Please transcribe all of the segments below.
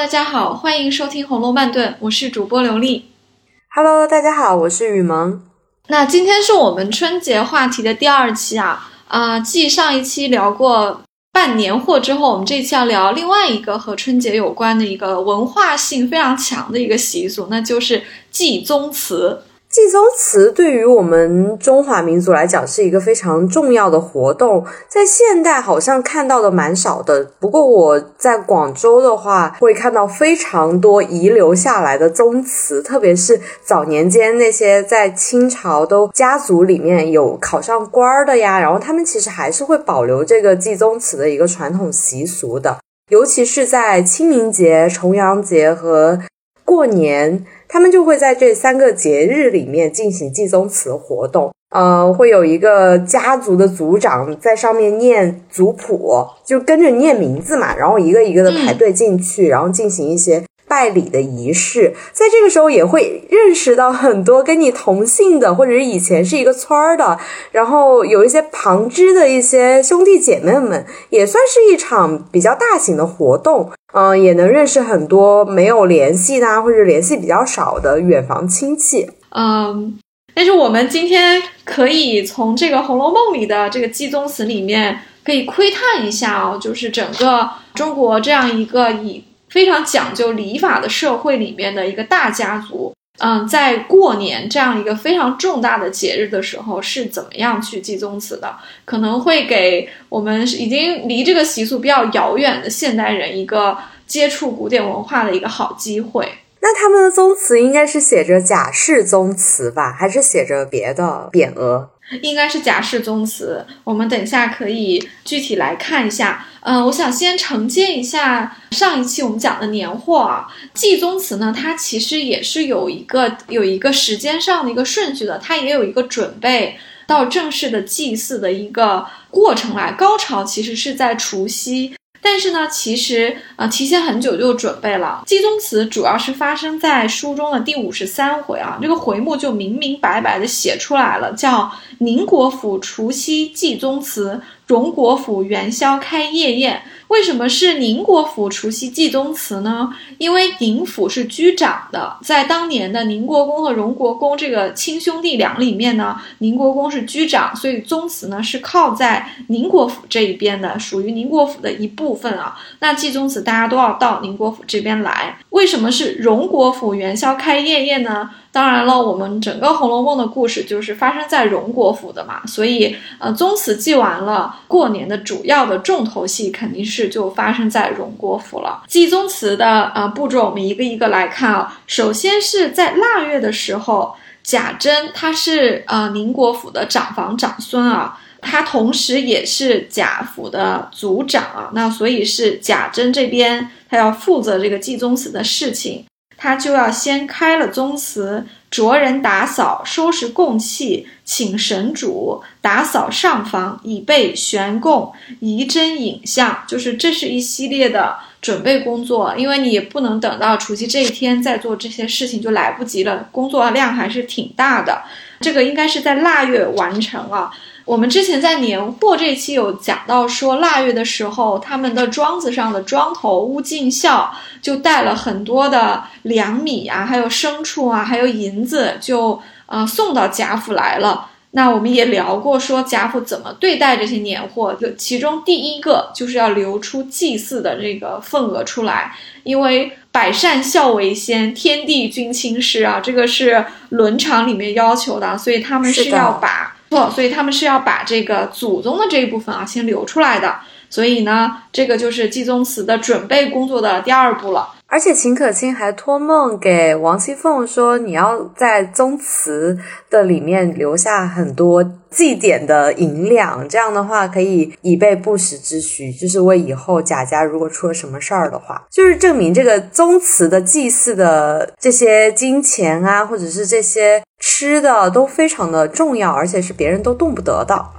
大家好，欢迎收听《红楼慢炖》，我是主播刘丽。Hello，大家好，我是雨萌。那今天是我们春节话题的第二期啊啊！继上一期聊过办年货之后，我们这期要聊另外一个和春节有关的一个文化性非常强的一个习俗，那就是祭宗祠。祭宗祠对于我们中华民族来讲是一个非常重要的活动，在现代好像看到的蛮少的。不过我在广州的话，会看到非常多遗留下来的宗祠，特别是早年间那些在清朝都家族里面有考上官儿的呀，然后他们其实还是会保留这个祭宗祠的一个传统习俗的，尤其是在清明节、重阳节和过年。他们就会在这三个节日里面进行祭宗祠活动，呃，会有一个家族的族长在上面念族谱，就跟着念名字嘛，然后一个一个的排队进去，然后进行一些。拜礼的仪式，在这个时候也会认识到很多跟你同姓的，或者是以前是一个村儿的，然后有一些旁支的一些兄弟姐妹们，也算是一场比较大型的活动。嗯，也能认识很多没有联系的，或者联系比较少的远房亲戚。嗯，但是我们今天可以从这个《红楼梦》里的这个祭宗祠里面，可以窥探一下哦，就是整个中国这样一个以。非常讲究礼法的社会里面的一个大家族，嗯，在过年这样一个非常重大的节日的时候，是怎么样去祭宗祠的？可能会给我们已经离这个习俗比较遥远的现代人一个接触古典文化的一个好机会。那他们的宗祠应该是写着贾氏宗祠吧，还是写着别的匾额？应该是贾氏宗祠。我们等一下可以具体来看一下。嗯，我想先承接一下上一期我们讲的年货啊，祭宗祠呢，它其实也是有一个有一个时间上的一个顺序的，它也有一个准备到正式的祭祀的一个过程来。高潮其实是在除夕。但是呢，其实呃，提前很久就准备了。祭宗祠主要是发生在书中的第五十三回啊，这个回目就明明白白的写出来了，叫宁国府除夕祭宗祠。荣国府元宵开夜宴，为什么是宁国府除夕祭宗祠呢？因为宁府是居长的，在当年的宁国公和荣国公这个亲兄弟俩里面呢，宁国公是居长，所以宗祠呢是靠在宁国府这一边的，属于宁国府的一部分啊。那祭宗祠大家都要到宁国府这边来。为什么是荣国府元宵开夜宴呢？当然了，我们整个《红楼梦》的故事就是发生在荣国府的嘛，所以呃，宗祠祭完了，过年的主要的重头戏肯定是就发生在荣国府了。祭宗祠的呃步骤，我们一个一个来看啊。首先是在腊月的时候，贾珍他是呃宁国府的长房长孙啊，他同时也是贾府的族长啊，那所以是贾珍这边他要负责这个祭宗祠的事情。他就要先开了宗祠，着人打扫、收拾供器，请神主打扫上房，以备悬供、仪真影像，就是这是一系列的准备工作。因为你也不能等到除夕这一天再做这些事情，就来不及了，工作量还是挺大的。这个应该是在腊月完成啊。我们之前在年货这期有讲到说，腊月的时候，他们的庄子上的庄头乌进孝就带了很多的粮米啊，还有牲畜啊，还有银子，就呃送到贾府来了。那我们也聊过说贾府怎么对待这些年货，就其中第一个就是要留出祭祀的这个份额出来，因为百善孝为先，天地君亲师啊，这个是伦常里面要求的，所以他们是要把。错，所以他们是要把这个祖宗的这一部分啊先留出来的，所以呢，这个就是祭宗祠的准备工作的第二步了。而且秦可卿还托梦给王熙凤说：“你要在宗祠的里面留下很多祭典的银两，这样的话可以以备不时之需，就是为以后贾家如果出了什么事儿的话，就是证明这个宗祠的祭祀的这些金钱啊，或者是这些吃的都非常的重要，而且是别人都动不得的。”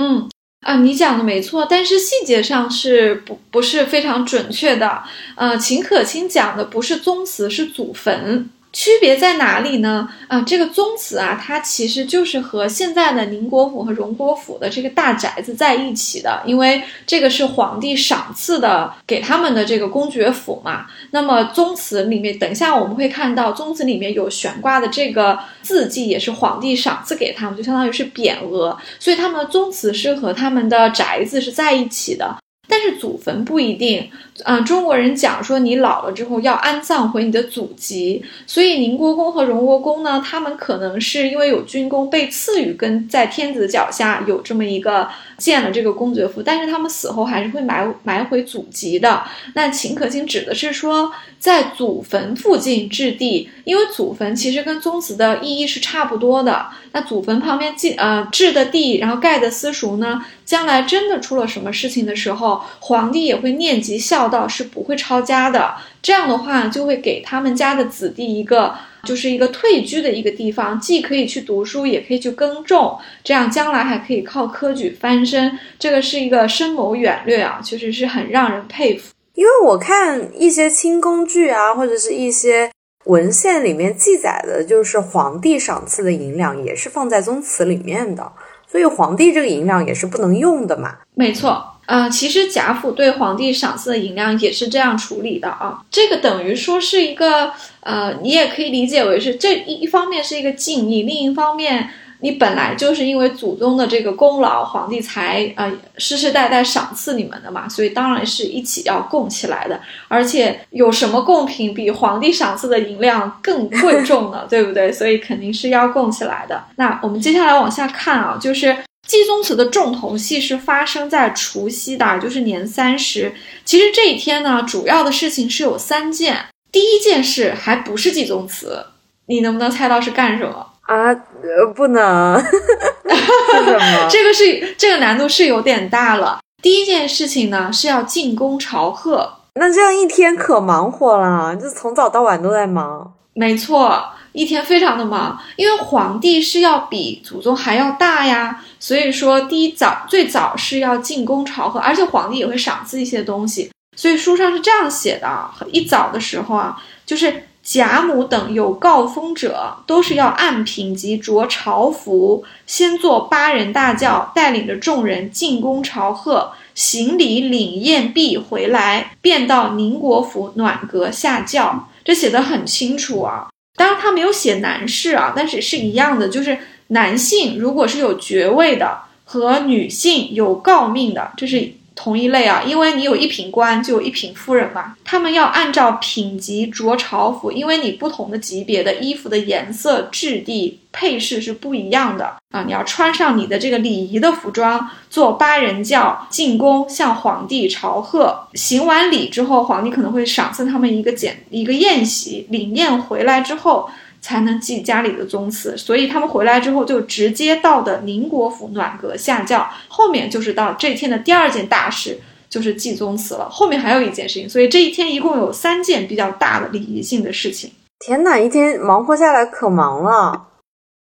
嗯。啊，你讲的没错，但是细节上是不不是非常准确的。呃，秦可卿讲的不是宗祠，是祖坟。区别在哪里呢？啊，这个宗祠啊，它其实就是和现在的宁国府和荣国府的这个大宅子在一起的，因为这个是皇帝赏赐的给他们的这个公爵府嘛。那么宗祠里面，等一下我们会看到宗祠里面有悬挂的这个字迹，也是皇帝赏赐给他们，就相当于是匾额，所以他们的宗祠是和他们的宅子是在一起的。但是祖坟不一定，啊，中国人讲说你老了之后要安葬回你的祖籍，所以宁国公和荣国公呢，他们可能是因为有军功被赐予跟在天子脚下有这么一个建了这个公爵府，但是他们死后还是会埋埋回祖籍的。那秦可卿指的是说在祖坟附近置地，因为祖坟其实跟宗祠的意义是差不多的。那祖坟旁边建呃置的地，然后盖的私塾呢？将来真的出了什么事情的时候，皇帝也会念及孝道，是不会抄家的。这样的话，就会给他们家的子弟一个，就是一个退居的一个地方，既可以去读书，也可以去耕种，这样将来还可以靠科举翻身。这个是一个深谋远略啊，确实是很让人佩服。因为我看一些清宫剧啊，或者是一些文献里面记载的，就是皇帝赏赐的银两也是放在宗祠里面的。所以皇帝这个银两也是不能用的嘛？没错，呃，其实贾府对皇帝赏赐的银两也是这样处理的啊。这个等于说是一个，呃，你也可以理解为是这一一方面是一个敬意，另一方面。你本来就是因为祖宗的这个功劳，皇帝才呃世世代代赏赐你们的嘛，所以当然是一起要供起来的。而且有什么贡品比皇帝赏赐的银两更贵重呢？对不对？所以肯定是要供起来的。那我们接下来往下看啊，就是祭宗祠的重头戏是发生在除夕的，就是年三十。其实这一天呢，主要的事情是有三件。第一件事还不是祭宗祠，你能不能猜到是干什么？啊，呃，不能，是什么？这个是这个难度是有点大了。第一件事情呢是要进宫朝贺，那这样一天可忙活了，就从早到晚都在忙。没错，一天非常的忙，因为皇帝是要比祖宗还要大呀，所以说第一早最早是要进宫朝贺，而且皇帝也会赏赐一些东西，所以书上是这样写的啊：一早的时候啊，就是。贾母等有告封者，都是要按品级着朝服，先坐八人大轿，带领着众人进宫朝贺，行礼领宴毕回来，便到宁国府暖阁下轿。这写的很清楚啊。当然他没有写男士啊，但是是一样的，就是男性如果是有爵位的，和女性有诰命的，这是。同一类啊，因为你有一品官，就有一品夫人嘛。他们要按照品级着朝服，因为你不同的级别的衣服的颜色、质地、配饰是不一样的啊。你要穿上你的这个礼仪的服装，坐八人轿进宫向皇帝朝贺。行完礼之后，皇帝可能会赏赐他们一个简一个宴席。领宴回来之后。才能祭家里的宗祠，所以他们回来之后就直接到的宁国府暖阁下轿，后面就是到这天的第二件大事，就是祭宗祠了。后面还有一件事情，所以这一天一共有三件比较大的礼仪性的事情。天哪，一天忙活下来可忙了。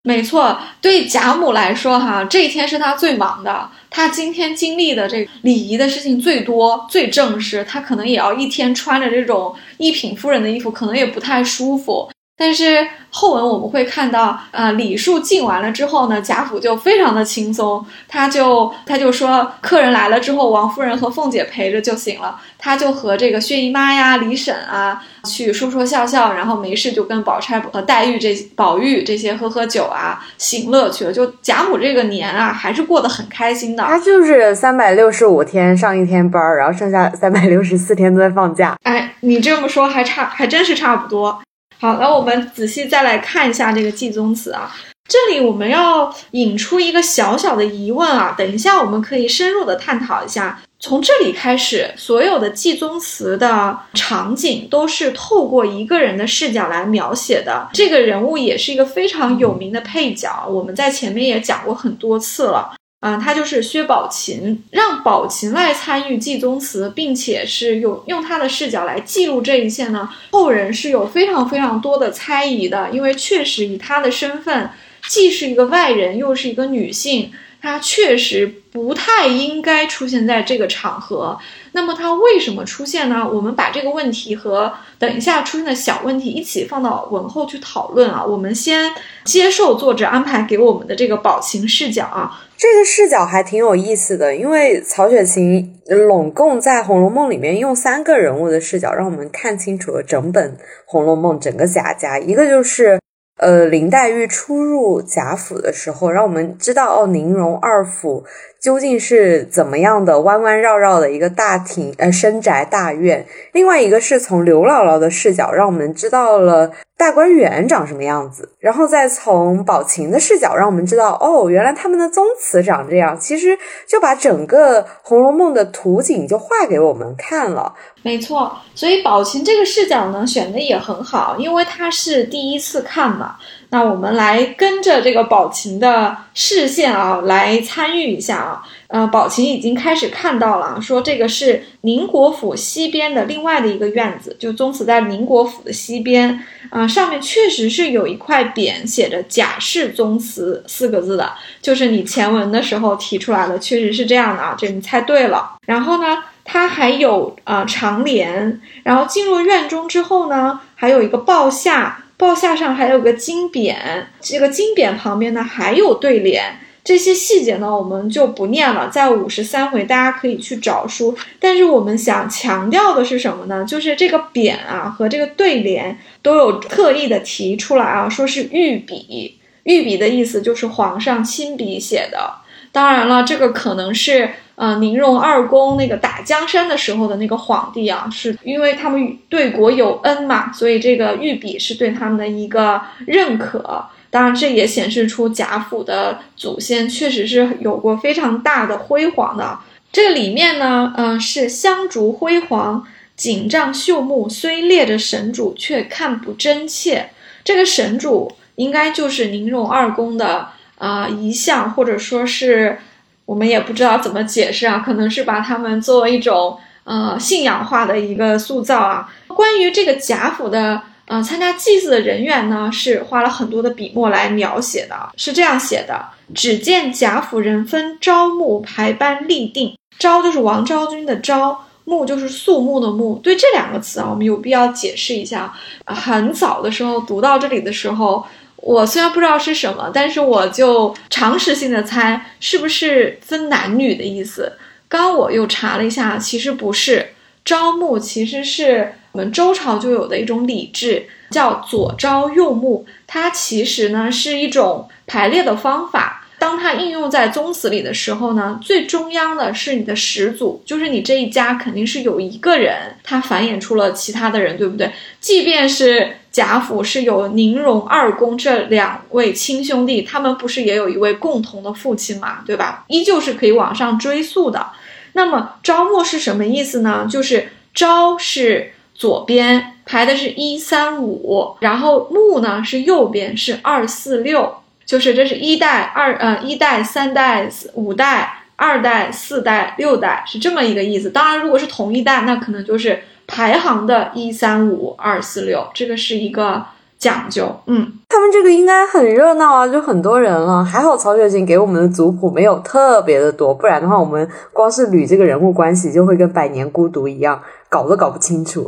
没错，对贾母来说，哈，这一天是她最忙的。她今天经历的这个礼仪的事情最多、最正式，她可能也要一天穿着这种一品夫人的衣服，可能也不太舒服。但是后文我们会看到，呃，礼数尽完了之后呢，贾府就非常的轻松，他就他就说，客人来了之后，王夫人和凤姐陪着就行了，他就和这个薛姨妈呀、李婶啊去说说笑笑，然后没事就跟宝钗和黛玉这宝玉这些喝喝酒啊，行乐去了。就贾母这个年啊，还是过得很开心的。他就是三百六十五天上一天班，然后剩下三百六十四天都在放假。哎，你这么说还差，还真是差不多。好，那我们仔细再来看一下这个祭宗祠啊。这里我们要引出一个小小的疑问啊，等一下我们可以深入的探讨一下。从这里开始，所有的祭宗祠的场景都是透过一个人的视角来描写的。这个人物也是一个非常有名的配角，我们在前面也讲过很多次了。啊，他就是薛宝琴，让宝琴来参与祭宗祠，并且是用用他的视角来记录这一切呢。后人是有非常非常多的猜疑的，因为确实以他的身份，既是一个外人，又是一个女性，她确实不太应该出现在这个场合。那么她为什么出现呢？我们把这个问题和等一下出现的小问题一起放到文后去讨论啊。我们先接受作者安排给我们的这个宝琴视角啊。这个视角还挺有意思的，因为曹雪芹拢共在《红楼梦》里面用三个人物的视角，让我们看清楚了整本《红楼梦》整个贾家。一个就是呃林黛玉初入贾府的时候，让我们知道哦宁荣二府。究竟是怎么样的弯弯绕绕的一个大庭呃深宅大院？另外一个是从刘姥姥的视角，让我们知道了大观园长什么样子，然后再从宝琴的视角，让我们知道哦，原来他们的宗祠长这样。其实就把整个《红楼梦》的图景就画给我们看了。没错，所以宝琴这个视角呢选的也很好，因为他是第一次看嘛。那我们来跟着这个宝琴的视线啊，来参与一下啊。呃，宝琴已经开始看到了，说这个是宁国府西边的另外的一个院子，就宗祠在宁国府的西边啊。上面确实是有一块匾，写着“贾氏宗祠”四个字的，就是你前文的时候提出来的，确实是这样的啊。这你猜对了。然后呢，它还有啊长联，然后进入院中之后呢，还有一个报下。报下上还有个金匾，这个金匾旁边呢还有对联，这些细节呢我们就不念了，在五十三回大家可以去找书。但是我们想强调的是什么呢？就是这个匾啊和这个对联都有特意的提出来啊，说是御笔，御笔的意思就是皇上亲笔写的。当然了，这个可能是。呃，宁荣二公那个打江山的时候的那个皇帝啊，是因为他们对国有恩嘛，所以这个御笔是对他们的一个认可。当然，这也显示出贾府的祖先确实是有过非常大的辉煌的。这里面呢，嗯，是香烛辉煌，锦帐绣幕，虽列着神主，却看不真切。这个神主应该就是宁荣二公的啊遗像，或者说是。我们也不知道怎么解释啊，可能是把他们作为一种呃信仰化的一个塑造啊。关于这个贾府的呃参加祭祀的人员呢，是花了很多的笔墨来描写的，是这样写的：只见贾府人分朝暮排班立定，朝就是王昭君的朝，暮就是肃穆的穆。对这两个词啊，我们有必要解释一下。很早的时候读到这里的时候。我虽然不知道是什么，但是我就常识性的猜，是不是分男女的意思？刚我又查了一下，其实不是。朝暮其实是我们周朝就有的一种礼制，叫左朝右暮，它其实呢是一种排列的方法。当它应用在宗祠里的时候呢，最中央的是你的始祖，就是你这一家肯定是有一个人，他繁衍出了其他的人，对不对？即便是贾府是有宁荣二公这两位亲兄弟，他们不是也有一位共同的父亲嘛，对吧？依旧是可以往上追溯的。那么招募是什么意思呢？就是朝是左边排的是一三五，然后木呢是右边是二四六。就是这是一代、二呃一代、三代、五代、二代、四代、六代是这么一个意思。当然，如果是同一代，那可能就是排行的一三五二四六，这个是一个讲究。嗯，他们这个应该很热闹啊，就很多人了。还好曹雪芹给我们的族谱没有特别的多，不然的话，我们光是捋这个人物关系，就会跟《百年孤独》一样，搞都搞不清楚。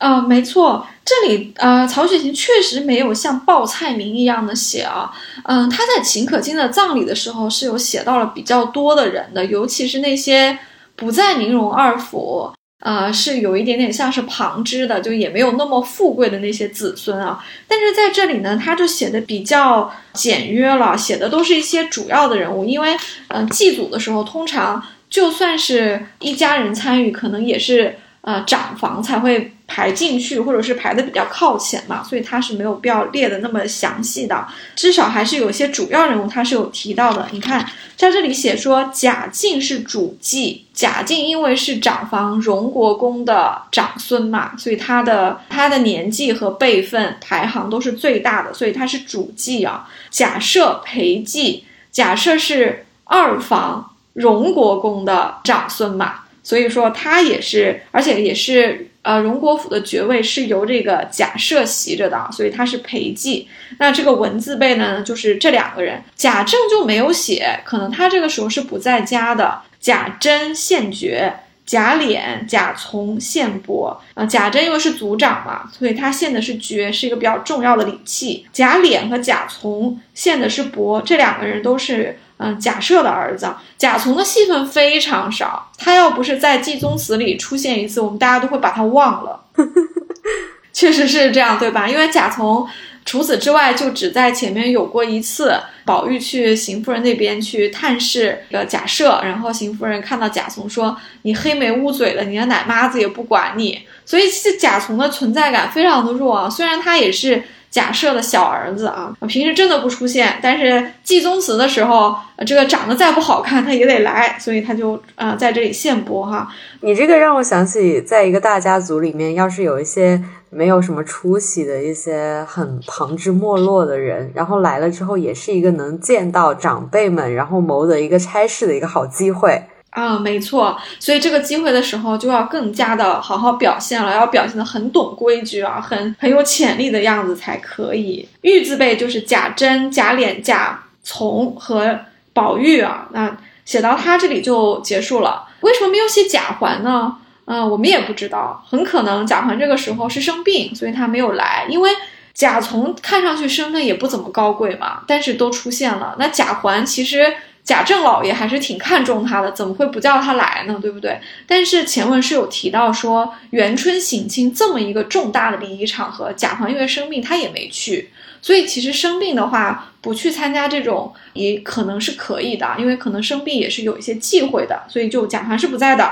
啊，没错，这里呃，曹雪芹确实没有像报菜名一样的写啊，嗯，他在秦可卿的葬礼的时候是有写到了比较多的人的，尤其是那些不在宁荣二府，呃，是有一点点像是旁支的，就也没有那么富贵的那些子孙啊。但是在这里呢，他就写的比较简约了，写的都是一些主要的人物，因为嗯，祭祖的时候，通常就算是一家人参与，可能也是。呃，长房才会排进去，或者是排的比较靠前嘛，所以它是没有必要列的那么详细的，至少还是有些主要人物它是有提到的。你看，在这里写说贾敬是主祭，贾敬因为是长房荣国公的长孙嘛，所以他的他的年纪和辈分排行都是最大的，所以他是主祭啊。贾赦陪祭，贾赦是二房荣国公的长孙嘛。所以说他也是，而且也是呃，荣国府的爵位是由这个贾赦袭着的，所以他是陪祭。那这个文字辈呢，就是这两个人，贾政就没有写，可能他这个时候是不在家的。贾珍献爵，贾琏、贾从献帛。啊，贾珍因为是族长嘛，所以他献的是爵，是一个比较重要的礼器。贾琏和贾从献的是帛，这两个人都是。嗯，贾赦的儿子贾从的戏份非常少，他要不是在《祭宗祠》里出现一次，我们大家都会把他忘了。确实是这样，对吧？因为贾从除此之外就只在前面有过一次，宝玉去邢夫人那边去探视的贾赦，然后邢夫人看到贾从说：“你黑眉乌嘴的，你的奶妈子也不管你。”所以其实贾从的存在感非常的弱啊，虽然他也是。贾赦的小儿子啊，平时真的不出现，但是祭宗祠的时候，这个长得再不好看，他也得来，所以他就呃在这里献播哈。你这个让我想起，在一个大家族里面，要是有一些没有什么出息的一些很旁枝末落的人，然后来了之后，也是一个能见到长辈们，然后谋得一个差事的一个好机会。啊，没错，所以这个机会的时候就要更加的好好表现了，要表现的很懂规矩啊，很很有潜力的样子才可以。玉字辈就是贾珍、贾琏、贾从和宝玉啊，那写到他这里就结束了。为什么没有写贾环呢？嗯，我们也不知道，很可能贾环这个时候是生病，所以他没有来。因为贾从看上去身份也不怎么高贵嘛，但是都出现了。那贾环其实。贾政老爷还是挺看重他的，怎么会不叫他来呢？对不对？但是前文是有提到说，元春省亲这么一个重大的礼仪场合，贾环因为生病他也没去，所以其实生病的话不去参加这种也可能是可以的，因为可能生病也是有一些忌讳的，所以就贾环是不在的。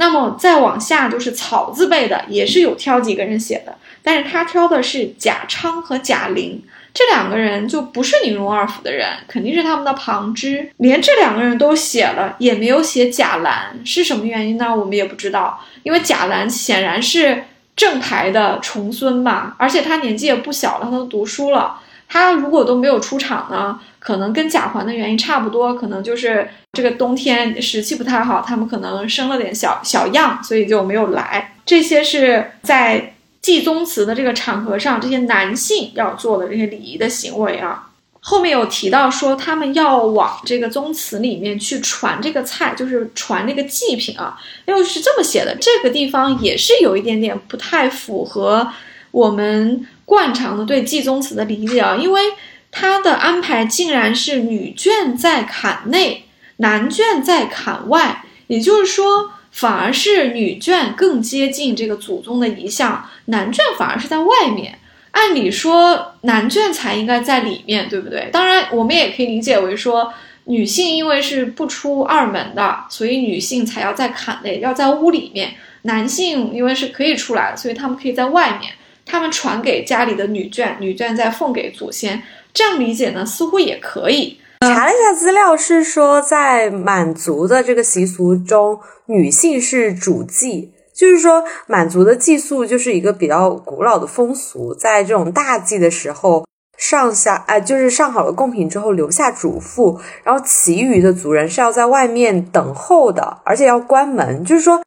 那么再往下就是草字辈的，也是有挑几个人写的，但是他挑的是贾昌和贾玲。这两个人就不是宁荣二府的人，肯定是他们的旁支。连这两个人都写了，也没有写贾兰，是什么原因呢？我们也不知道。因为贾兰显然是正牌的重孙嘛，而且他年纪也不小了，他都读书了。他如果都没有出场呢，可能跟贾环的原因差不多，可能就是这个冬天时气不太好，他们可能生了点小小恙，所以就没有来。这些是在。祭宗祠的这个场合上，这些男性要做的这些礼仪的行为啊，后面有提到说他们要往这个宗祠里面去传这个菜，就是传那个祭品啊，又是这么写的。这个地方也是有一点点不太符合我们惯常的对祭宗祠的理解啊，因为他的安排竟然是女眷在坎内，男眷在坎外，也就是说。反而是女眷更接近这个祖宗的遗像，男眷反而是在外面。按理说，男眷才应该在里面，对不对？当然，我们也可以理解为说，女性因为是不出二门的，所以女性才要在坎内，要在屋里面；男性因为是可以出来的，所以他们可以在外面。他们传给家里的女眷，女眷再奉给祖先。这样理解呢，似乎也可以。查了一下资料，是说在满族的这个习俗中。女性是主祭，就是说满族的祭宿就是一个比较古老的风俗，在这种大祭的时候，上下哎就是上好了贡品之后留下主妇，然后其余的族人是要在外面等候的，而且要关门，就是说。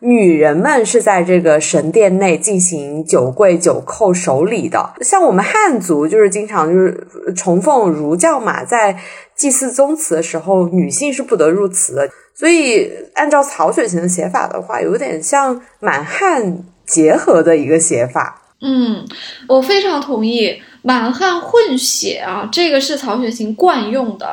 女人们是在这个神殿内进行酒跪、酒叩、守礼的。像我们汉族，就是经常就是崇奉儒教嘛，在祭祀宗祠的时候，女性是不得入祠的。所以，按照曹雪芹的写法的话，有点像满汉结合的一个写法。嗯，我非常同意满汉混血啊，这个是曹雪芹惯用的。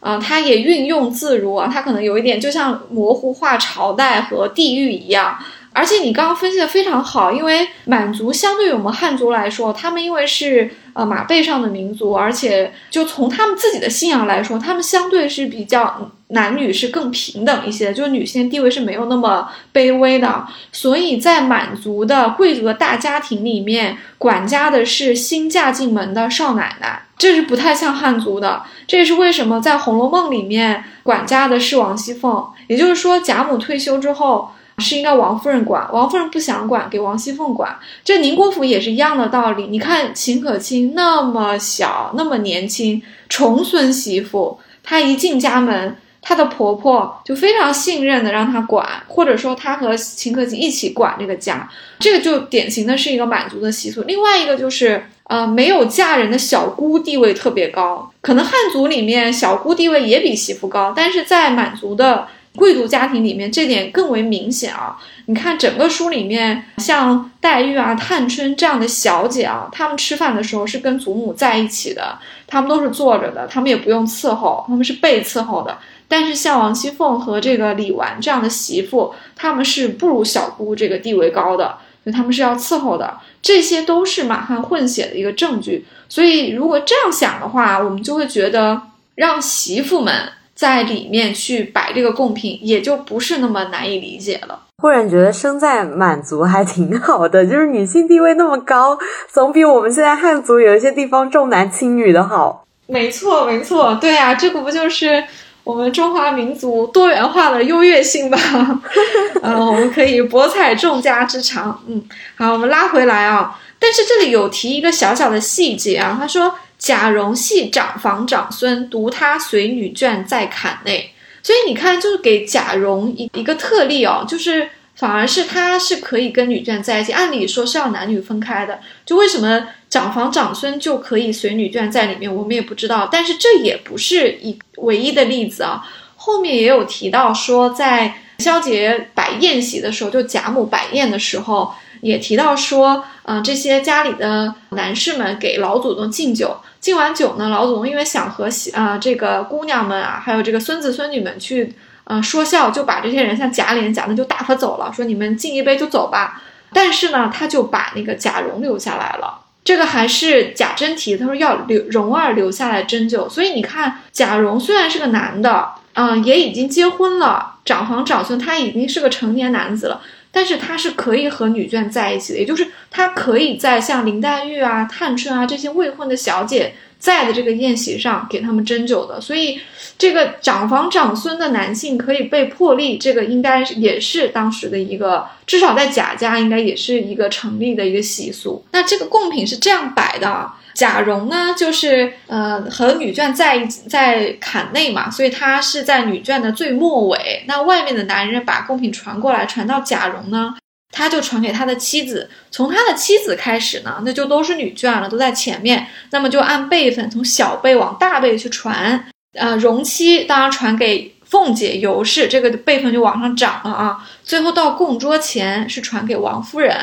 啊，它也运用自如啊，他可能有一点就像模糊化朝代和地域一样。而且你刚刚分析的非常好，因为满族相对于我们汉族来说，他们因为是呃马背上的民族，而且就从他们自己的信仰来说，他们相对是比较男女是更平等一些，就是女性地位是没有那么卑微的。所以在满族的贵族的大家庭里面，管家的是新嫁进门的少奶奶，这是不太像汉族的。这也是为什么在《红楼梦》里面管家的是王熙凤，也就是说贾母退休之后。是应该王夫人管，王夫人不想管，给王熙凤管。这宁国府也是一样的道理。你看秦可卿那么小，那么年轻，重孙媳妇，她一进家门，她的婆婆就非常信任的让她管，或者说她和秦可卿一起管这个家，这个就典型的是一个满族的习俗。另外一个就是，呃，没有嫁人的小姑地位特别高，可能汉族里面小姑地位也比媳妇高，但是在满族的。贵族家庭里面这点更为明显啊！你看整个书里面，像黛玉啊、探春这样的小姐啊，她们吃饭的时候是跟祖母在一起的，她们都是坐着的，她们也不用伺候，她们是被伺候的。但是像王熙凤和这个李纨这样的媳妇，她们是不如小姑这个地位高的，所以她们是要伺候的。这些都是满汉混血的一个证据。所以如果这样想的话，我们就会觉得让媳妇们。在里面去摆这个贡品，也就不是那么难以理解了。忽然觉得生在满族还挺好的，就是女性地位那么高，总比我们现在汉族有一些地方重男轻女的好。没错，没错，对啊，这个不就是我们中华民族多元化的优越性吧？嗯，我们可以博采众家之长。嗯，好，我们拉回来啊。但是这里有提一个小小的细节啊，他说。贾蓉系长房长孙，独他随女眷在坎内。所以你看，就是给贾蓉一一个特例哦，就是反而是他是可以跟女眷在一起。按理说是要男女分开的，就为什么长房长孙就可以随女眷在里面，我们也不知道。但是这也不是一唯一的例子啊，后面也有提到说，在萧杰摆宴席的时候，就贾母摆宴的时候。也提到说，嗯，这些家里的男士们给老祖宗敬酒，敬完酒呢，老祖宗因为想和喜啊这个姑娘们啊，还有这个孙子孙女们去，呃，说笑，就把这些人像贾琏、贾政就打发走了，说你们敬一杯就走吧。但是呢，他就把那个贾蓉留下来了。这个还是贾珍提，他说要留蓉儿留下来斟酒。所以你看，贾蓉虽然是个男的，嗯，也已经结婚了，长房长孙，他已经是个成年男子了。但是他是可以和女眷在一起的，也就是他可以在像林黛玉啊、探春啊这些未婚的小姐在的这个宴席上给他们斟酒的。所以，这个长房长孙的男性可以被破例，这个应该也是当时的一个，至少在贾家应该也是一个成立的一个习俗。那这个贡品是这样摆的。贾蓉呢，就是呃和女眷在一在坎内嘛，所以他是在女眷的最末尾。那外面的男人把贡品传过来，传到贾蓉呢，他就传给他的妻子。从他的妻子开始呢，那就都是女眷了，都在前面。那么就按辈分，从小辈往大辈去传。呃，荣妻当然传给凤姐、尤氏，这个辈分就往上涨了啊。最后到供桌前是传给王夫人，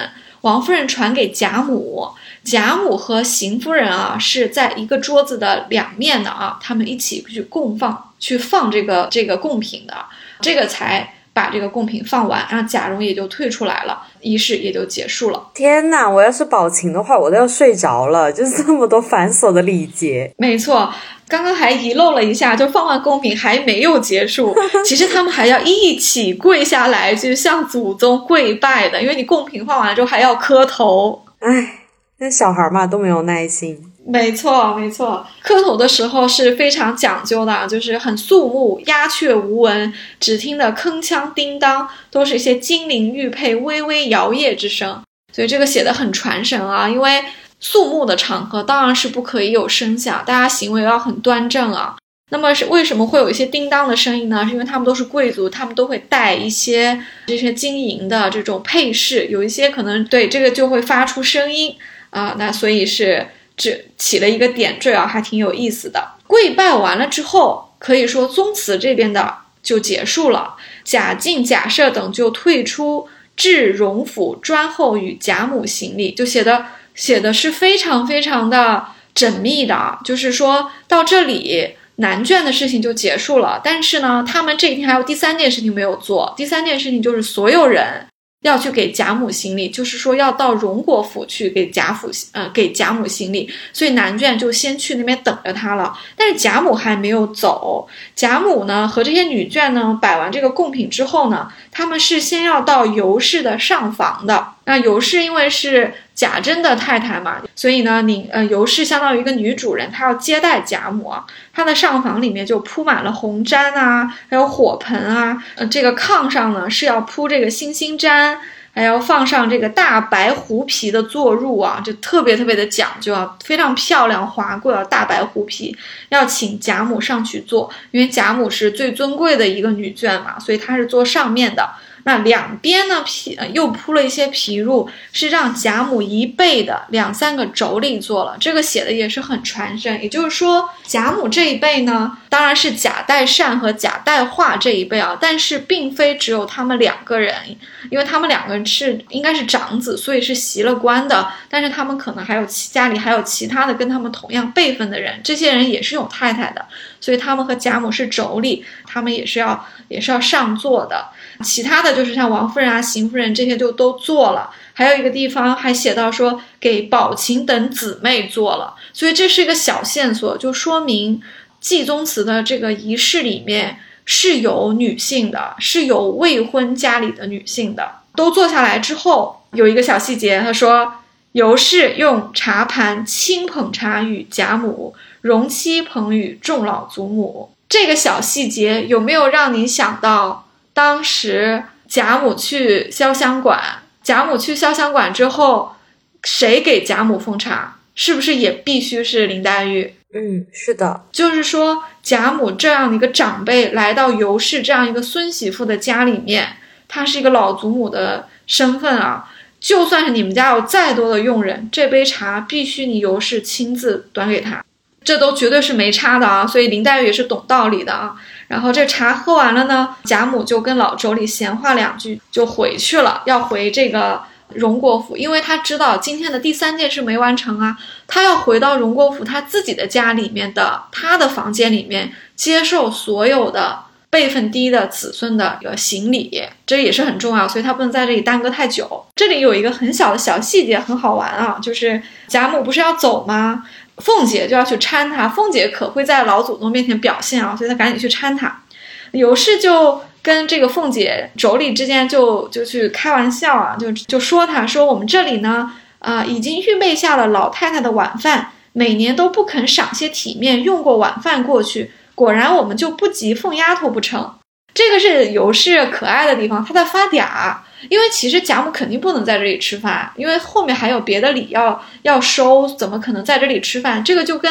王夫人传给贾母。贾母和邢夫人啊是在一个桌子的两面的啊，他们一起去供放，去放这个这个贡品的，这个才把这个贡品放完，然后贾蓉也就退出来了，仪式也就结束了。天呐，我要是宝琴的话，我都要睡着了，就是这么多繁琐的礼节。没错，刚刚还遗漏了一下，就放完贡品还没有结束，其实他们还要一起跪下来，就是向祖宗跪拜的，因为你贡品放完之后还要磕头。唉。那小孩嘛都没有耐心，没错没错，磕头的时候是非常讲究的，就是很肃穆，鸦雀无闻，只听得铿锵叮当，都是一些金陵玉佩微微摇曳之声，所以这个写的很传神啊。因为肃穆的场合当然是不可以有声响，大家行为要很端正啊。那么是为什么会有一些叮当的声音呢？是因为他们都是贵族，他们都会带一些这些金银的这种配饰，有一些可能对这个就会发出声音。啊，那所以是这起了一个点缀啊，还挺有意思的。跪拜完了之后，可以说宗祠这边的就结束了。贾敬、贾赦等就退出，至荣府专候与贾母行礼，就写的写的是非常非常的缜密的。就是说到这里，男眷的事情就结束了。但是呢，他们这一天还有第三件事情没有做。第三件事情就是所有人。要去给贾母行礼，就是说要到荣国府去给贾府，呃，给贾母行礼，所以男眷就先去那边等着他了。但是贾母还没有走，贾母呢和这些女眷呢摆完这个贡品之后呢，他们是先要到尤氏的上房的。那尤氏因为是贾珍的太太嘛，所以呢，你呃尤氏相当于一个女主人，她要接待贾母啊。她的上房里面就铺满了红毡啊，还有火盆啊。呃，这个炕上呢是要铺这个星星毡，还要放上这个大白狐皮的坐褥啊，就特别特别的讲究啊，非常漂亮华贵啊。大白狐皮要请贾母上去坐，因为贾母是最尊贵的一个女眷嘛，所以她是坐上面的。那两边呢皮又铺了一些皮褥，是让贾母一辈的两三个妯娌做了。这个写的也是很传神，也就是说贾母这一辈呢，当然是贾代善和贾代化这一辈啊，但是并非只有他们两个人，因为他们两个人是应该是长子，所以是袭了官的。但是他们可能还有其家里还有其他的跟他们同样辈分的人，这些人也是有太太的，所以他们和贾母是妯娌，他们也是要也是要上座的。其他的就是像王夫人啊、邢夫人这些就都做了，还有一个地方还写到说给宝琴等姊妹做了，所以这是一个小线索，就说明祭宗祠的这个仪式里面是有女性的，是有未婚家里的女性的。都坐下来之后，有一个小细节，他说尤氏用茶盘轻捧茶与贾母，容妻捧与众老祖母。这个小细节有没有让你想到？当时贾母去潇湘馆，贾母去潇湘馆之后，谁给贾母奉茶？是不是也必须是林黛玉？嗯，是的。就是说，贾母这样的一个长辈来到尤氏这样一个孙媳妇的家里面，她是一个老祖母的身份啊。就算是你们家有再多的佣人，这杯茶必须你尤氏亲自端给她，这都绝对是没差的啊。所以林黛玉也是懂道理的啊。然后这茶喝完了呢，贾母就跟老妯娌闲话两句，就回去了，要回这个荣国府，因为他知道今天的第三件事没完成啊，他要回到荣国府他自己的家里面的他的房间里面，接受所有的辈分低的子孙的一个行礼，这也是很重要，所以他不能在这里耽搁太久。这里有一个很小的小细节，很好玩啊，就是贾母不是要走吗？凤姐就要去搀他，凤姐可会在老祖宗面前表现啊，所以她赶紧去搀他。有事就跟这个凤姐妯娌之间就就去开玩笑啊，就就说他说我们这里呢啊已经预备下了老太太的晚饭，每年都不肯赏些体面，用过晚饭过去，果然我们就不及凤丫头不成？这个是尤氏可爱的地方，她在发嗲。因为其实贾母肯定不能在这里吃饭，因为后面还有别的礼要要收，怎么可能在这里吃饭？这个就跟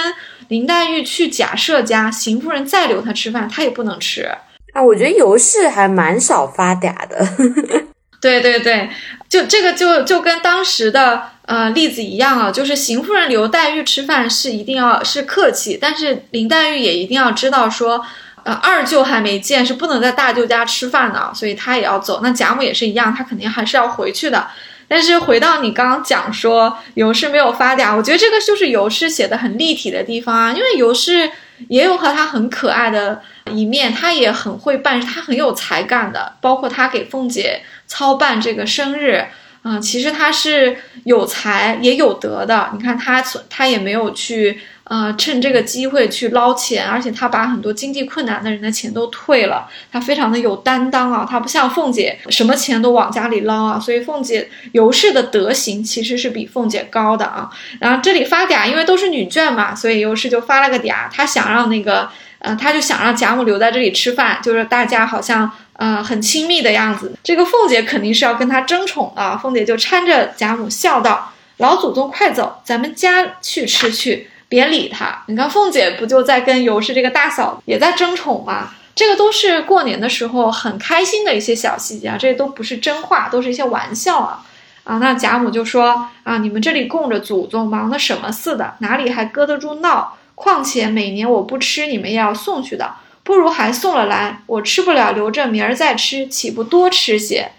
林黛玉去贾赦家，邢夫人再留她吃饭，她也不能吃啊。我觉得尤氏还蛮少发嗲的。对对对，就这个就就跟当时的呃例子一样啊，就是邢夫人留黛玉吃饭是一定要是客气，但是林黛玉也一定要知道说。呃，二舅还没见，是不能在大舅家吃饭的，所以他也要走。那贾母也是一样，他肯定还是要回去的。但是回到你刚刚讲说尤氏没有发嗲，我觉得这个就是尤氏写的很立体的地方啊，因为尤氏也有和他很可爱的一面，他也很会办，他很有才干的，包括他给凤姐操办这个生日啊，其实他是有才也有德的。你看他，他也没有去。呃，趁这个机会去捞钱，而且他把很多经济困难的人的钱都退了，他非常的有担当啊。他不像凤姐，什么钱都往家里捞啊。所以凤姐尤氏的德行其实是比凤姐高的啊。然后这里发嗲，因为都是女眷嘛，所以尤氏就发了个嗲，她想让那个，呃，她就想让贾母留在这里吃饭，就是大家好像呃很亲密的样子。这个凤姐肯定是要跟他争宠啊，凤姐就搀着贾母笑道：“老祖宗快走，咱们家去吃去。”别理他，你看凤姐不就在跟尤氏这个大嫂也在争宠吗？这个都是过年的时候很开心的一些小细节啊，这都不是真话，都是一些玩笑啊啊！那贾母就说啊，你们这里供着祖宗，忙的什么似的，哪里还搁得住闹？况且每年我不吃，你们也要送去的，不如还送了来，我吃不了，留着明儿再吃，岂不多吃些？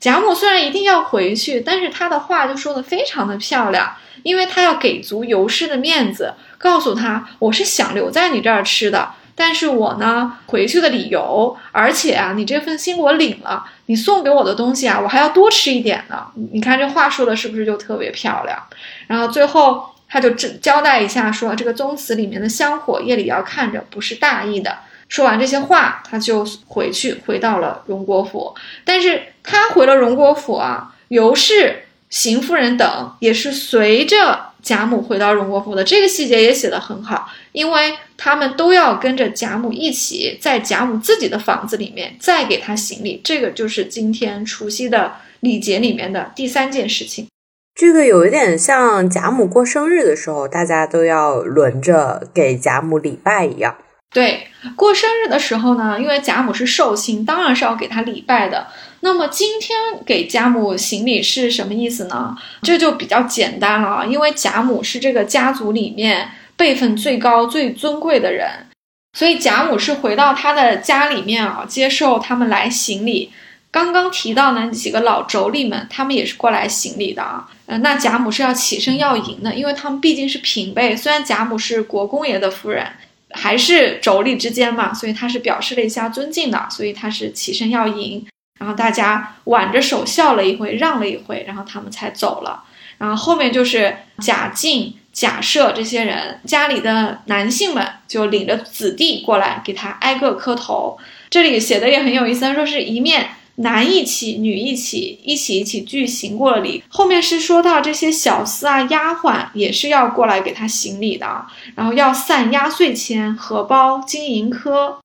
贾母虽然一定要回去，但是她的话就说的非常的漂亮。因为他要给足尤氏的面子，告诉他我是想留在你这儿吃的，但是我呢回去的理由，而且啊，你这份心我领了，你送给我的东西啊，我还要多吃一点呢。你看这话说的是不是就特别漂亮？然后最后他就交代一下，说这个宗祠里面的香火夜里要看着，不是大意的。说完这些话，他就回去回到了荣国府。但是他回了荣国府啊，尤氏。邢夫人等也是随着贾母回到荣国府的。这个细节也写得很好，因为他们都要跟着贾母一起在贾母自己的房子里面再给她行礼。这个就是今天除夕的礼节里面的第三件事情。这个有一点像贾母过生日的时候，大家都要轮着给贾母礼拜一样。对，过生日的时候呢，因为贾母是寿星，当然是要给她礼拜的。那么今天给贾母行礼是什么意思呢？这就比较简单了，因为贾母是这个家族里面辈分最高、最尊贵的人，所以贾母是回到她的家里面啊，接受他们来行礼。刚刚提到那几个老妯娌们，他们也是过来行礼的啊。呃，那贾母是要起身要迎的，因为他们毕竟是平辈，虽然贾母是国公爷的夫人。还是妯娌之间嘛，所以他是表示了一下尊敬的，所以他是起身要迎，然后大家挽着手笑了一回，让了一回，然后他们才走了。然后后面就是贾敬、贾赦这些人家里的男性们就领着子弟过来给他挨个磕头。这里写的也很有意思，说是一面。男一起，女一起，一起一起具行过了礼。后面是说到这些小厮啊、丫鬟也是要过来给他行礼的，然后要散压岁钱、荷包、金银科，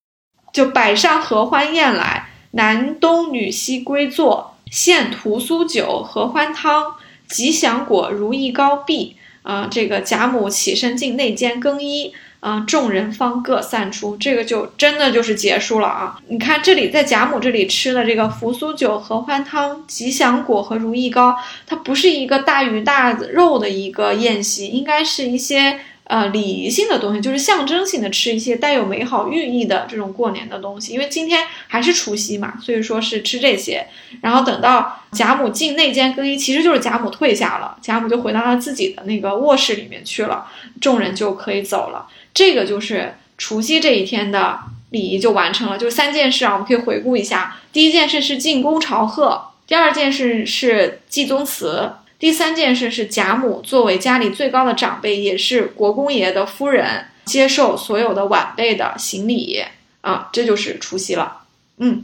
就摆上合欢宴来，男东女西归坐，献屠苏酒、合欢汤、吉祥果、如意糕毕。啊，这个贾母起身进内间更衣。啊，众人方各散出，这个就真的就是结束了啊！你看这里在贾母这里吃的这个扶苏酒、合欢汤、吉祥果和如意糕，它不是一个大鱼大肉的一个宴席，应该是一些呃礼仪性的东西，就是象征性的吃一些带有美好寓意的这种过年的东西。因为今天还是除夕嘛，所以说是吃这些。然后等到贾母进内间更衣，其实就是贾母退下了，贾母就回到她自己的那个卧室里面去了，众人就可以走了。这个就是除夕这一天的礼仪就完成了，就三件事啊，我们可以回顾一下。第一件事是进宫朝贺，第二件事是祭宗祠，第三件事是贾母作为家里最高的长辈，也是国公爷的夫人，接受所有的晚辈的行礼啊，这就是除夕了。嗯，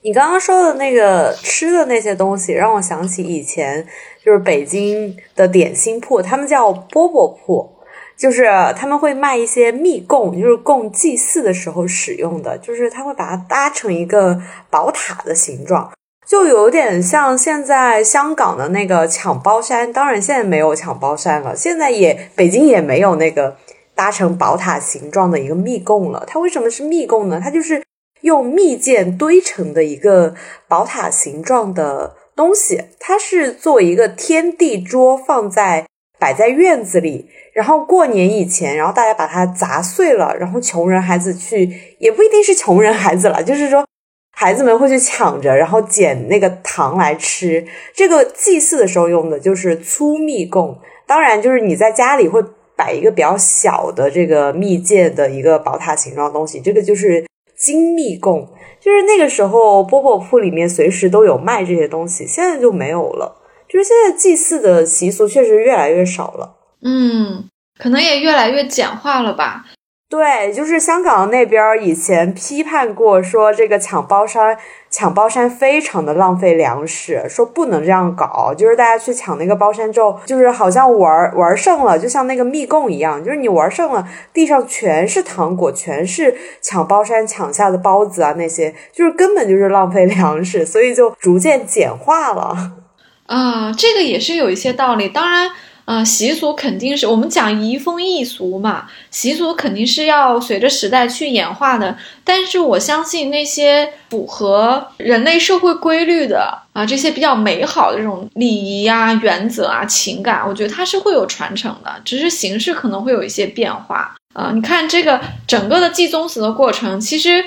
你刚刚说的那个吃的那些东西，让我想起以前就是北京的点心铺，他们叫饽饽铺。就是他们会卖一些蜜供，就是供祭祀的时候使用的，就是他会把它搭成一个宝塔的形状，就有点像现在香港的那个抢包山。当然现在没有抢包山了，现在也北京也没有那个搭成宝塔形状的一个密供了。它为什么是密供呢？它就是用蜜饯堆成的一个宝塔形状的东西，它是作为一个天地桌放在摆在院子里。然后过年以前，然后大家把它砸碎了，然后穷人孩子去，也不一定是穷人孩子了，就是说孩子们会去抢着，然后捡那个糖来吃。这个祭祀的时候用的就是粗蜜供，当然就是你在家里会摆一个比较小的这个蜜饯的一个宝塔形状东西，这个就是金蜜供。就是那个时候饽饽铺里面随时都有卖这些东西，现在就没有了。就是现在祭祀的习俗确实越来越少了。嗯，可能也越来越简化了吧。对，就是香港那边以前批判过，说这个抢包山，抢包山非常的浪费粮食，说不能这样搞。就是大家去抢那个包山之后，就是好像玩玩剩了，就像那个蜜供一样，就是你玩剩了，地上全是糖果，全是抢包山抢下的包子啊，那些就是根本就是浪费 粮食，所以就逐渐简化了。啊，这个也是有一些道理，当然。啊，习俗肯定是我们讲移风易俗嘛，习俗肯定是要随着时代去演化的。但是我相信那些符合人类社会规律的啊，这些比较美好的这种礼仪啊、原则啊、情感，我觉得它是会有传承的，只是形式可能会有一些变化啊。你看这个整个的祭宗祠的过程，其实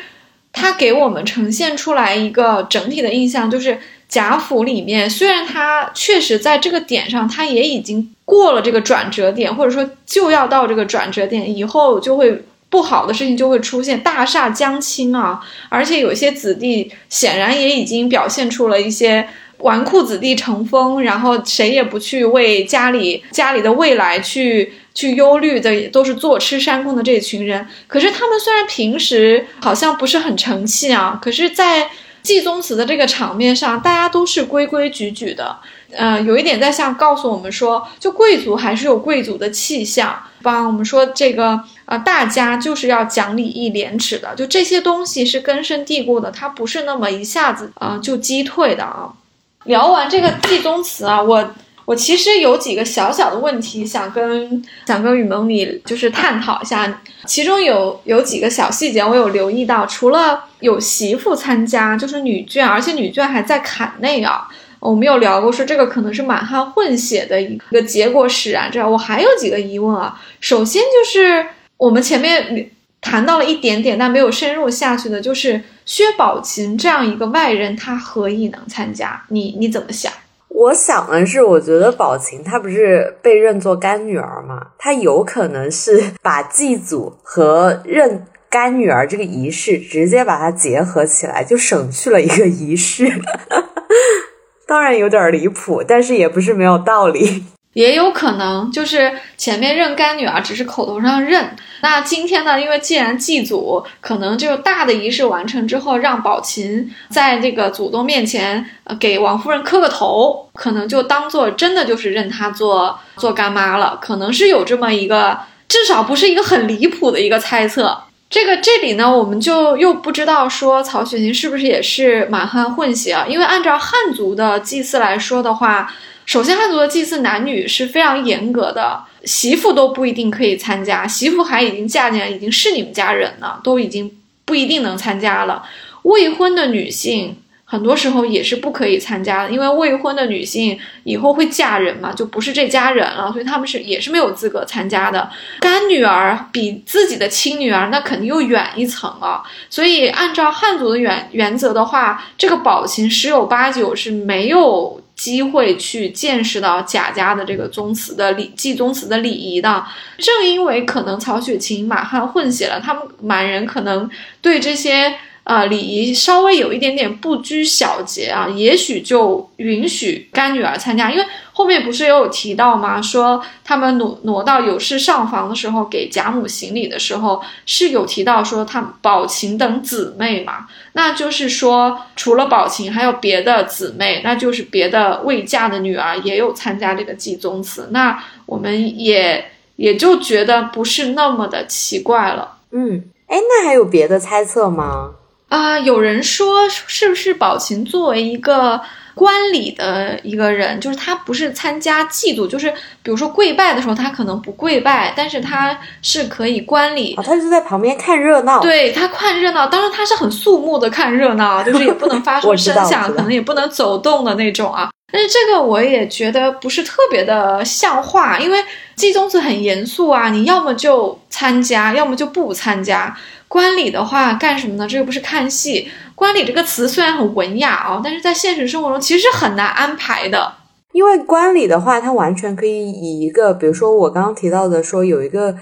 它给我们呈现出来一个整体的印象，就是贾府里面虽然他确实在这个点上，他也已经。过了这个转折点，或者说就要到这个转折点以后，就会不好的事情就会出现，大厦将倾啊！而且有些子弟显然也已经表现出了一些纨绔子弟成风，然后谁也不去为家里家里的未来去去忧虑的，都是坐吃山空的这群人。可是他们虽然平时好像不是很成器啊，可是，在祭宗祠的这个场面上，大家都是规规矩矩的，呃，有一点在像告诉我们说，就贵族还是有贵族的气象，帮我们说这个呃，大家就是要讲礼义廉耻的，就这些东西是根深蒂固的，它不是那么一下子啊就击退的啊。聊完这个祭宗祠啊，我。我其实有几个小小的问题想跟想跟雨萌你就是探讨一下，其中有有几个小细节我有留意到，除了有媳妇参加，就是女眷，而且女眷还在坎内啊，我们有聊过说这个可能是满汉混血的一个结果使然。这我还有几个疑问啊，首先就是我们前面谈到了一点点，但没有深入下去的，就是薛宝琴这样一个外人，他何以能参加？你你怎么想？我想的是，我觉得宝琴她不是被认作干女儿嘛，她有可能是把祭祖和认干女儿这个仪式直接把它结合起来，就省去了一个仪式。当然有点离谱，但是也不是没有道理。也有可能就是前面认干女儿只是口头上认，那今天呢？因为既然祭祖，可能就大的仪式完成之后，让宝琴在这个祖宗面前，呃，给王夫人磕个头，可能就当做真的就是认她做做干妈了。可能是有这么一个，至少不是一个很离谱的一个猜测。这个这里呢，我们就又不知道说曹雪芹是不是也是满汉混血啊？因为按照汉族的祭祀来说的话。首先，汉族的祭祀男女是非常严格的，媳妇都不一定可以参加，媳妇还已经嫁进来，已经是你们家人了，都已经不一定能参加了。未婚的女性很多时候也是不可以参加的，因为未婚的女性以后会嫁人嘛，就不是这家人了，所以他们是也是没有资格参加的。干女儿比自己的亲女儿那肯定又远一层了，所以按照汉族的原原则的话，这个宝琴十有八九是没有。机会去见识到贾家的这个宗祠的礼祭宗祠的礼仪的，正因为可能曹雪芹满汉混血了，他们满人可能对这些。啊，礼仪稍微有一点点不拘小节啊，也许就允许干女儿参加，因为后面不是也有提到吗？说他们挪挪到有事上房的时候，给贾母行礼的时候是有提到说他宝琴等姊妹嘛，那就是说除了宝琴还有别的姊妹，那就是别的未嫁的女儿也有参加这个祭宗祠，那我们也也就觉得不是那么的奇怪了。嗯，哎，那还有别的猜测吗？啊，有人说是不是宝琴作为一个观礼的一个人，就是他不是参加祭祖，就是比如说跪拜的时候，他可能不跪拜，但是他是可以观礼，他就在旁边看热闹。对他看热闹，当然他是很肃穆的看热闹，就是也不能发出 声响，可能也不能走动的那种啊。但是这个我也觉得不是特别的像话，因为祭宗祠很严肃啊，你要么就参加，要么就不参加。观礼的话干什么呢？这又不是看戏。观礼这个词虽然很文雅啊，但是在现实生活中其实是很难安排的。因为观礼的话，它完全可以以一个，比如说我刚刚提到的，说有一个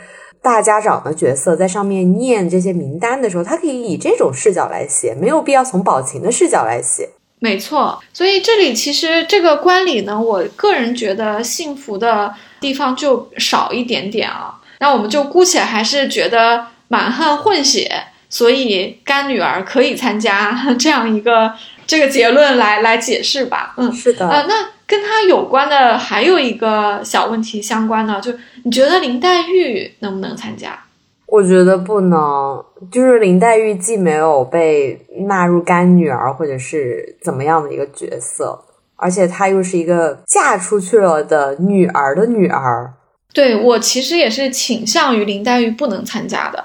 大家长的角色在上面念这些名单的时候，他可以以这种视角来写，没有必要从宝琴的视角来写。没错，所以这里其实这个观礼呢，我个人觉得幸福的地方就少一点点啊。那我们就姑且还是觉得。满汉混血，所以干女儿可以参加 这样一个这个结论来来解释吧。嗯，是的。呃，那跟他有关的还有一个小问题相关的，就你觉得林黛玉能不能参加？我觉得不能，就是林黛玉既没有被纳入干女儿或者是怎么样的一个角色，而且她又是一个嫁出去了的女儿的女儿。对我其实也是倾向于林黛玉不能参加的。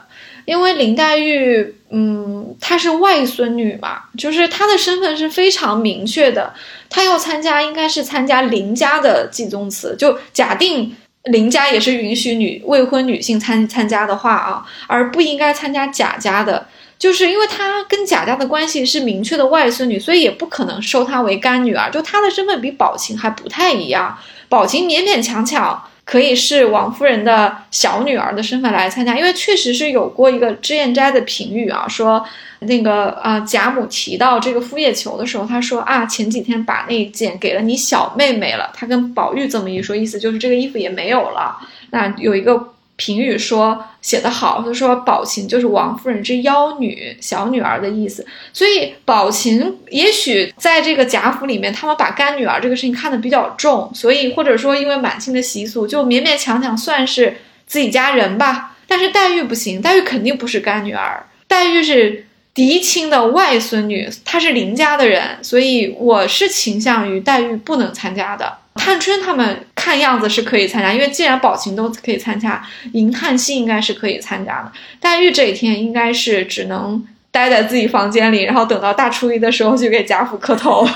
因为林黛玉，嗯，她是外孙女嘛，就是她的身份是非常明确的。她要参加，应该是参加林家的祭宗祠。就假定林家也是允许女未婚女性参参加的话啊，而不应该参加贾家的，就是因为她跟贾家的关系是明确的外孙女，所以也不可能收她为干女儿。就她的身份比宝琴还不太一样，宝琴勉勉强强。可以是王夫人的小女儿的身份来参加，因为确实是有过一个脂砚斋的评语啊，说那个啊贾母提到这个敷叶裘的时候，她说啊前几天把那件给了你小妹妹了，她跟宝玉这么一说，意思就是这个衣服也没有了。那有一个评语说写得好，他说宝琴就是王夫人之妖女，小女儿的意思。所以宝琴也许在这个贾府里面，他们把干女儿这个事情看得比较重，所以或者说因为满清的习俗，就勉勉强强算是自己家人吧。但是黛玉不行，黛玉肯定不是干女儿，黛玉是嫡亲的外孙女，她是林家的人，所以我是倾向于黛玉不能参加的。探春他们看样子是可以参加，因为既然宝琴都可以参加，银叹息应该是可以参加的。黛玉这一天应该是只能待在自己房间里，然后等到大初一的时候去给贾府磕头。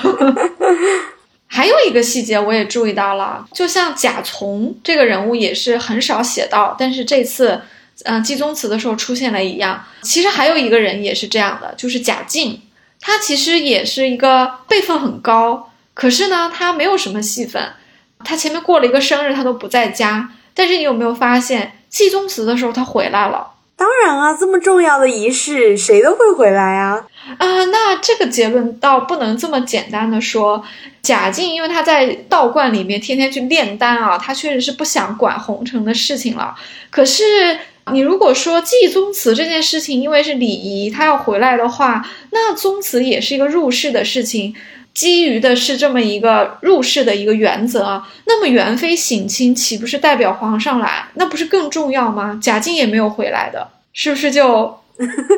还有一个细节我也注意到了，就像贾从这个人物也是很少写到，但是这次，嗯，季宗祠的时候出现了一样。其实还有一个人也是这样的，就是贾静，他其实也是一个辈分很高。可是呢，他没有什么戏份，他前面过了一个生日，他都不在家。但是你有没有发现，祭宗祠的时候他回来了？当然啊，这么重要的仪式，谁都会回来啊。啊，那这个结论倒不能这么简单的说。贾静因为他在道观里面天天去炼丹啊，他确实是不想管红尘的事情了。可是你如果说祭宗祠这件事情，因为是礼仪，他要回来的话，那宗祠也是一个入世的事情。基于的是这么一个入世的一个原则，那么元妃省亲岂不是代表皇上来？那不是更重要吗？贾静也没有回来的，是不是就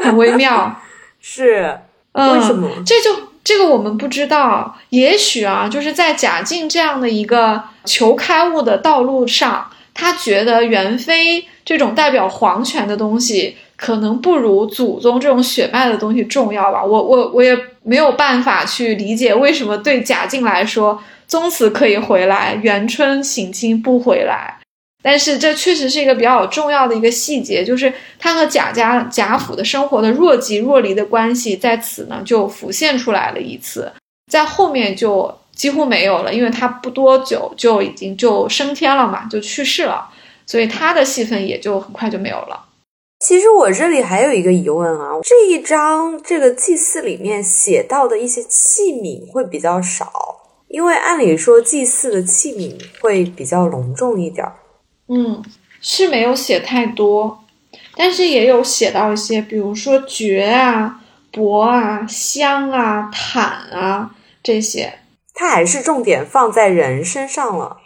很微妙？是，为什么？这就这个我们不知道。也许啊，就是在贾静这样的一个求开悟的道路上，他觉得元妃这种代表皇权的东西。可能不如祖宗这种血脉的东西重要吧。我我我也没有办法去理解为什么对贾静来说，宗祠可以回来，元春省亲不回来。但是这确实是一个比较重要的一个细节，就是他和贾家贾府的生活的若即若离的关系，在此呢就浮现出来了一次，在后面就几乎没有了，因为他不多久就已经就升天了嘛，就去世了，所以他的戏份也就很快就没有了。其实我这里还有一个疑问啊，这一章这个祭祀里面写到的一些器皿会比较少，因为按理说祭祀的器皿会比较隆重一点儿。嗯，是没有写太多，但是也有写到一些，比如说爵啊、帛啊、香啊、毯啊这些，它还是重点放在人身上了。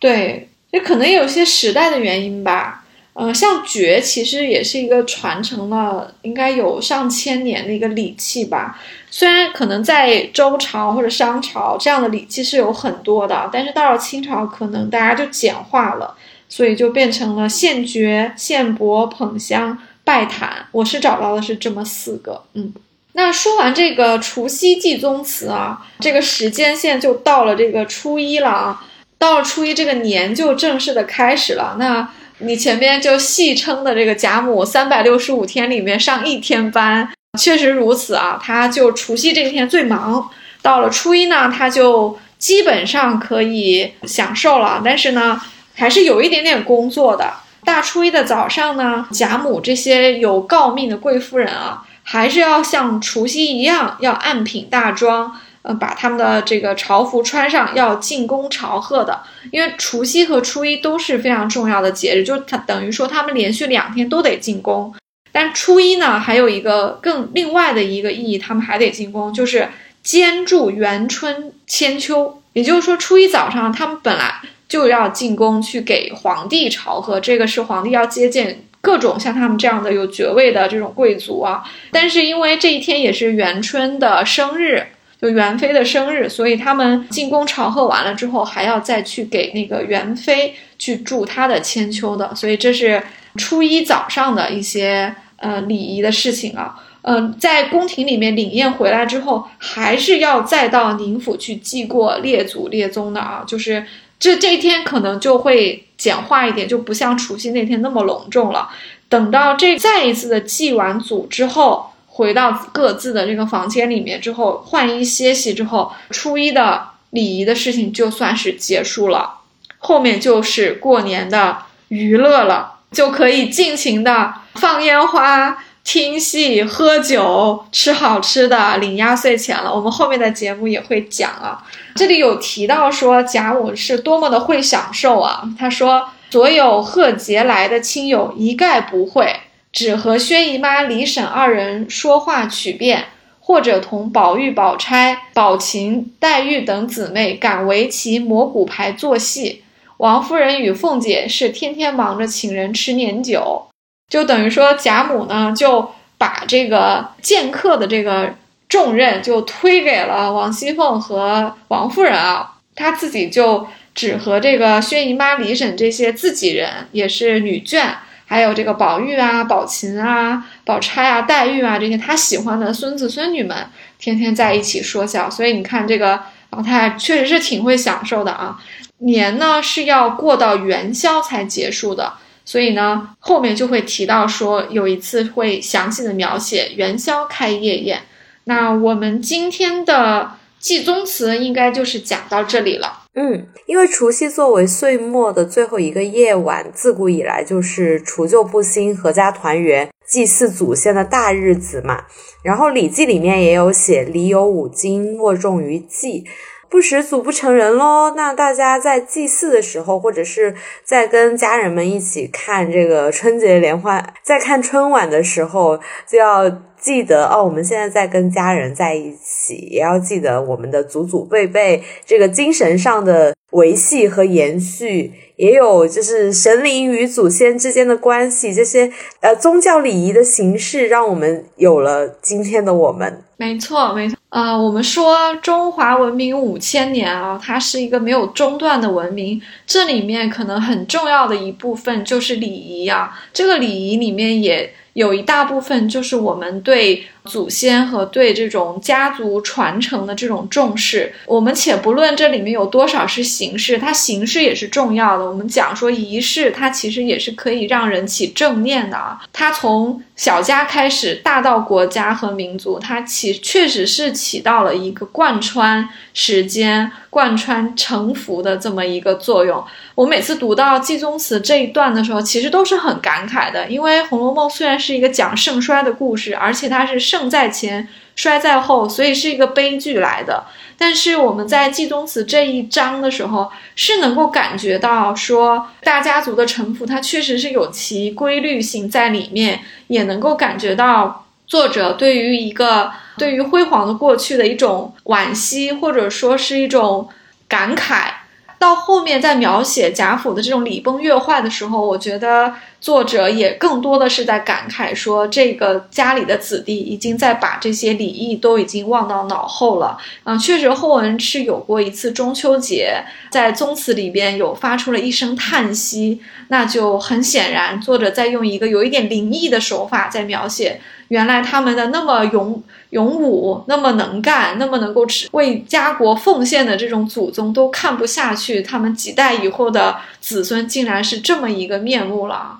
对，也可能有些时代的原因吧。呃，像爵其实也是一个传承了应该有上千年的一个礼器吧。虽然可能在周朝或者商朝这样的礼器是有很多的，但是到了清朝可能大家就简化了，所以就变成了献爵、献帛、捧香、拜坛。我是找到的是这么四个。嗯，那说完这个除夕祭宗祠啊，这个时间线就到了这个初一了啊，到了初一这个年就正式的开始了。那你前面就戏称的这个贾母三百六十五天里面上一天班，确实如此啊。他就除夕这一天最忙，到了初一呢，他就基本上可以享受了。但是呢，还是有一点点工作的。大初一的早上呢，贾母这些有诰命的贵夫人啊，还是要像除夕一样，要按品大妆。嗯，把他们的这个朝服穿上，要进宫朝贺的。因为除夕和初一都是非常重要的节日，就他等于说他们连续两天都得进宫。但初一呢，还有一个更另外的一个意义，他们还得进宫，就是监祝元春千秋。也就是说，初一早上他们本来就要进宫去给皇帝朝贺，这个是皇帝要接见各种像他们这样的有爵位的这种贵族啊。但是因为这一天也是元春的生日。元妃的生日，所以他们进宫朝贺完了之后，还要再去给那个元妃去祝她的千秋的，所以这是初一早上的一些呃礼仪的事情啊。嗯，在宫廷里面领宴回来之后，还是要再到宁府去祭过列祖列宗的啊。就是这这一天可能就会简化一点，就不像除夕那天那么隆重了。等到这再一次的祭完祖之后。回到各自的这个房间里面之后，换衣歇息之后，初一的礼仪的事情就算是结束了。后面就是过年的娱乐了，就可以尽情的放烟花、听戏、喝酒、吃好吃的、领压岁钱了。我们后面的节目也会讲啊。这里有提到说贾母是多么的会享受啊。他说。所有贺节来的亲友一概不会，只和薛姨妈、李婶二人说话取便，或者同宝玉、宝钗、宝琴、黛玉等姊妹赶围棋、磨骨牌、做戏。王夫人与凤姐是天天忙着请人吃年酒，就等于说贾母呢就把这个见客的这个重任就推给了王熙凤和王夫人啊，她自己就只和这个薛姨妈、李婶这些自己人，也是女眷，还有这个宝玉啊、宝琴啊、宝钗啊、黛玉啊这些他喜欢的孙子孙女们，天天在一起说笑。所以你看，这个老太太确实是挺会享受的啊。年呢是要过到元宵才结束的，所以呢后面就会提到说有一次会详细的描写元宵开夜宴。那我们今天的祭宗词应该就是讲到这里了。嗯，因为除夕作为岁末的最后一个夜晚，自古以来就是除旧布新、阖家团圆、祭祀祖先的大日子嘛。然后《礼记》里面也有写“礼有五经，莫重于祭”。不食祖不成人喽。那大家在祭祀的时候，或者是在跟家人们一起看这个春节联欢，在看春晚的时候，就要记得哦，我们现在在跟家人在一起，也要记得我们的祖祖辈辈这个精神上的维系和延续，也有就是神灵与祖先之间的关系，这些呃宗教礼仪的形式，让我们有了今天的我们。没错，没错。啊，我们说中华文明五千年啊，它是一个没有中断的文明。这里面可能很重要的一部分就是礼仪啊，这个礼仪里面也。有一大部分就是我们对祖先和对这种家族传承的这种重视。我们且不论这里面有多少是形式，它形式也是重要的。我们讲说仪式，它其实也是可以让人起正念的啊。它从小家开始，大到国家和民族，它起确实是起到了一个贯穿时间、贯穿沉浮的这么一个作用。我每次读到祭宗祠这一段的时候，其实都是很感慨的，因为《红楼梦》虽然是一个讲盛衰的故事，而且它是盛胜在前，衰在后，所以是一个悲剧来的。但是我们在祭宗祠这一章的时候，是能够感觉到说大家族的沉浮，它确实是有其规律性在里面，也能够感觉到作者对于一个对于辉煌的过去的一种惋惜，或者说是一种感慨。到后面在描写贾府的这种礼崩乐坏的时候，我觉得作者也更多的是在感慨说，这个家里的子弟已经在把这些礼仪都已经忘到脑后了。嗯，确实后文是有过一次中秋节，在宗祠里边有发出了一声叹息，那就很显然，作者在用一个有一点灵异的手法在描写，原来他们的那么勇。勇武那么能干，那么能够为家国奉献的这种祖宗都看不下去，他们几代以后的子孙竟然是这么一个面目了，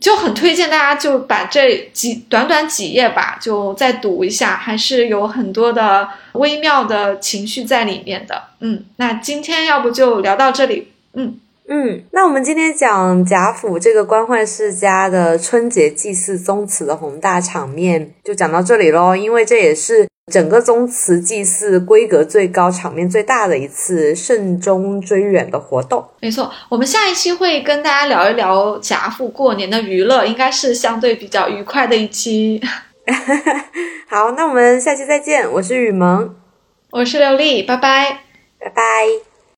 就很推荐大家就把这几短短几页吧，就再读一下，还是有很多的微妙的情绪在里面的。嗯，那今天要不就聊到这里，嗯。嗯，那我们今天讲贾府这个官宦世家的春节祭祀宗祠的宏大场面，就讲到这里喽。因为这也是整个宗祠祭祀规格最高、场面最大的一次慎终追远的活动。没错，我们下一期会跟大家聊一聊贾府过年的娱乐，应该是相对比较愉快的一期。好，那我们下期再见。我是雨萌，我是刘丽，拜拜，拜拜。